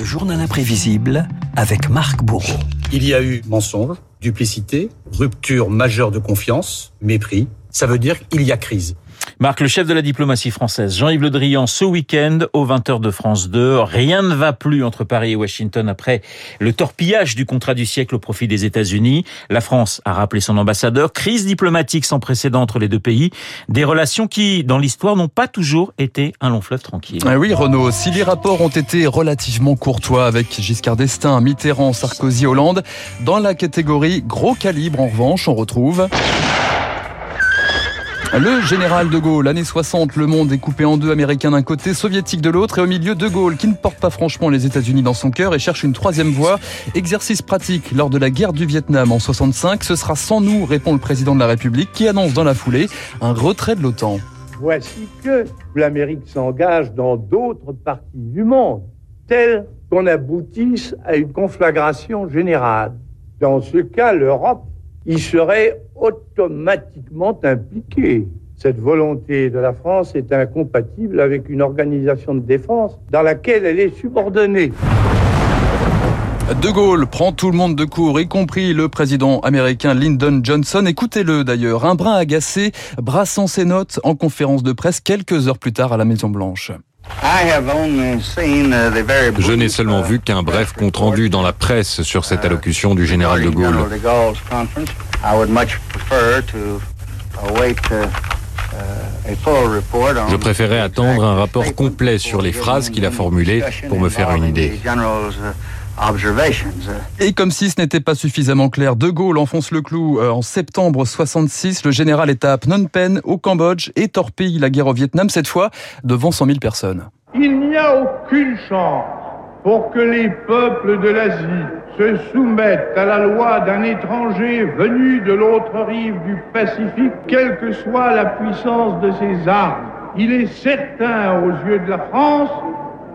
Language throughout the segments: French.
Le journal imprévisible avec Marc Bourreau. Il y a eu mensonge, duplicité, rupture majeure de confiance, mépris. Ça veut dire qu'il y a crise. Marc, le chef de la diplomatie française, Jean-Yves Le Drian, ce week-end, aux 20h de France 2, rien ne va plus entre Paris et Washington après le torpillage du contrat du siècle au profit des États-Unis. La France a rappelé son ambassadeur. Crise diplomatique sans précédent entre les deux pays. Des relations qui, dans l'histoire, n'ont pas toujours été un long fleuve tranquille. Ah oui, Renaud, si les rapports ont été relativement courtois avec Giscard d'Estaing, Mitterrand, Sarkozy, Hollande, dans la catégorie gros calibre, en revanche, on retrouve... Le général de Gaulle, l'année 60, le monde est coupé en deux, américain d'un côté, soviétique de l'autre, et au milieu de Gaulle, qui ne porte pas franchement les États-Unis dans son cœur et cherche une troisième voie. Exercice pratique lors de la guerre du Vietnam en 65, ce sera sans nous, répond le président de la République, qui annonce dans la foulée un retrait de l'OTAN. Voici que l'Amérique s'engage dans d'autres parties du monde, tel qu'on aboutisse à une conflagration générale. Dans ce cas, l'Europe y serait automatiquement impliqué. Cette volonté de la France est incompatible avec une organisation de défense dans laquelle elle est subordonnée. De Gaulle prend tout le monde de court, y compris le président américain Lyndon Johnson. Écoutez-le d'ailleurs, un brin agacé, brassant ses notes en conférence de presse quelques heures plus tard à la Maison-Blanche. Je n'ai seulement vu qu'un bref compte-rendu dans la presse sur cette allocution du général de Gaulle. Je préférais attendre un rapport complet sur les phrases qu'il a formulées pour me faire une idée. Et comme si ce n'était pas suffisamment clair, De Gaulle enfonce le clou euh, en septembre 66. Le général est à Phnom Penh, au Cambodge, et torpille la guerre au Vietnam, cette fois devant 100 000 personnes. Il n'y a aucune chance pour que les peuples de l'Asie se soumettent à la loi d'un étranger venu de l'autre rive du Pacifique, quelle que soit la puissance de ses armes. Il est certain aux yeux de la France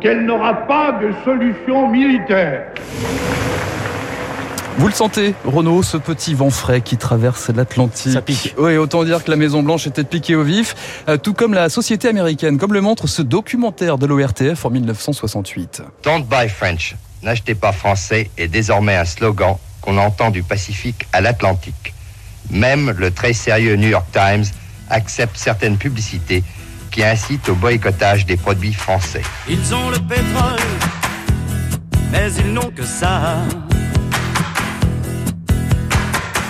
qu'elle n'aura pas de solution militaire. Vous le sentez, Renaud, ce petit vent frais qui traverse l'Atlantique. Ça pique. Oui, autant dire que la Maison Blanche était piquée au vif, euh, tout comme la société américaine, comme le montre ce documentaire de l'ORTF en 1968. Don't buy French, n'achetez pas français est désormais un slogan qu'on entend du Pacifique à l'Atlantique. Même le très sérieux New York Times accepte certaines publicités qui incitent au boycottage des produits français. Ils ont le pétrole, mais ils n'ont que ça.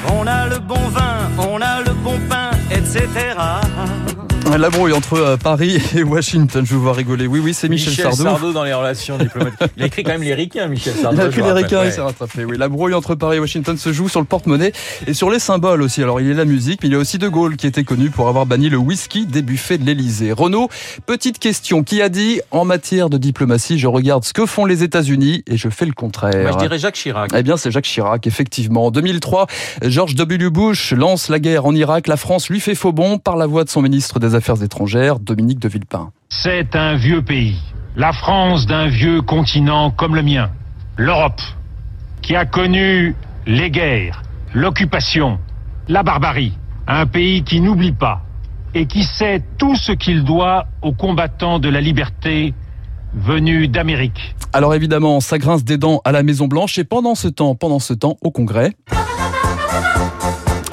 On a le bon vin, on a le bon pain, etc. La brouille entre euh, Paris et Washington, je vous vois rigoler. Oui, oui, c'est Michel, Michel Sardou. dans les relations diplomatiques. Il a écrit quand même les ricains, Michel Sardou. Il a vous les ricains, il ouais. s'est rattrapé. Oui, la brouille entre Paris et Washington se joue sur le porte-monnaie et sur les symboles aussi. Alors, il y a la musique, mais il y a aussi De Gaulle qui était connu pour avoir banni le whisky des buffets de l'Élysée. Renaud, petite question. Qui a dit, en matière de diplomatie, je regarde ce que font les États-Unis et je fais le contraire? Moi, je dirais Jacques Chirac. Eh bien, c'est Jacques Chirac, effectivement. En 2003, George W. Bush lance la guerre en Irak. La France lui fait faux bond par la voix de son ministre des Affaires étrangères, Dominique de Villepin. C'est un vieux pays, la France d'un vieux continent comme le mien, l'Europe, qui a connu les guerres, l'occupation, la barbarie, un pays qui n'oublie pas et qui sait tout ce qu'il doit aux combattants de la liberté venus d'Amérique. Alors évidemment, ça grince des dents à la Maison Blanche et pendant ce temps, pendant ce temps, au Congrès.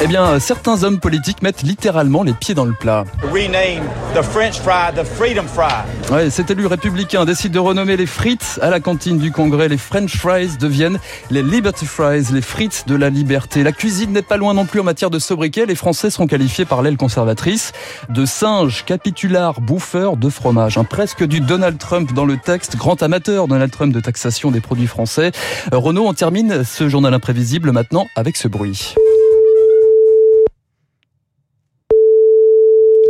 Eh bien, certains hommes politiques mettent littéralement les pieds dans le plat. rename the French fry the Freedom Fry. Ouais, cet élu républicain décide de renommer les frites à la cantine du Congrès. Les French fries deviennent les Liberty Fries, les frites de la liberté. La cuisine n'est pas loin non plus en matière de sobriquet. Les Français seront qualifiés par l'aile conservatrice de singes, capitulars, bouffeurs de fromage. Hein, presque du Donald Trump dans le texte. Grand amateur Donald Trump de taxation des produits français. Euh, Renaud, on termine ce journal imprévisible maintenant avec ce bruit.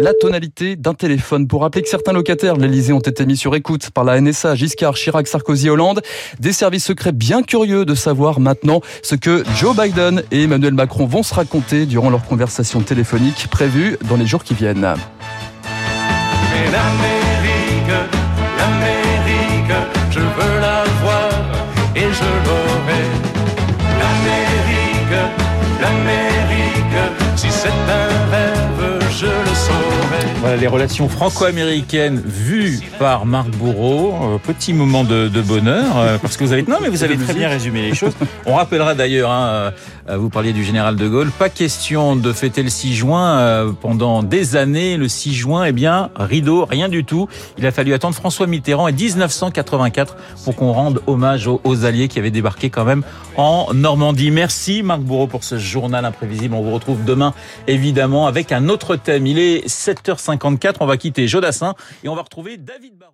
La tonalité d'un téléphone pour rappeler que certains locataires de l'Elysée ont été mis sur écoute par la NSA, Giscard, Chirac, Sarkozy, Hollande. Des services secrets bien curieux de savoir maintenant ce que Joe Biden et Emmanuel Macron vont se raconter durant leur conversation téléphonique prévue dans les jours qui viennent. Voilà, les relations franco-américaines vues par Marc Bourreau. Euh, petit moment de, de bonheur, euh, parce que vous avez... Non, mais vous avez très bien résumé les choses. On rappellera d'ailleurs, hein, euh, vous parliez du général de Gaulle, pas question de fêter le 6 juin euh, pendant des années. Le 6 juin, eh bien, rideau, rien du tout. Il a fallu attendre François Mitterrand et 1984 pour qu'on rende hommage aux, aux alliés qui avaient débarqué quand même en Normandie. Merci Marc Bourreau pour ce journal imprévisible. On vous retrouve demain, évidemment, avec un autre thème. Il est 7h54. On va quitter Jodassin et on va retrouver David Barou.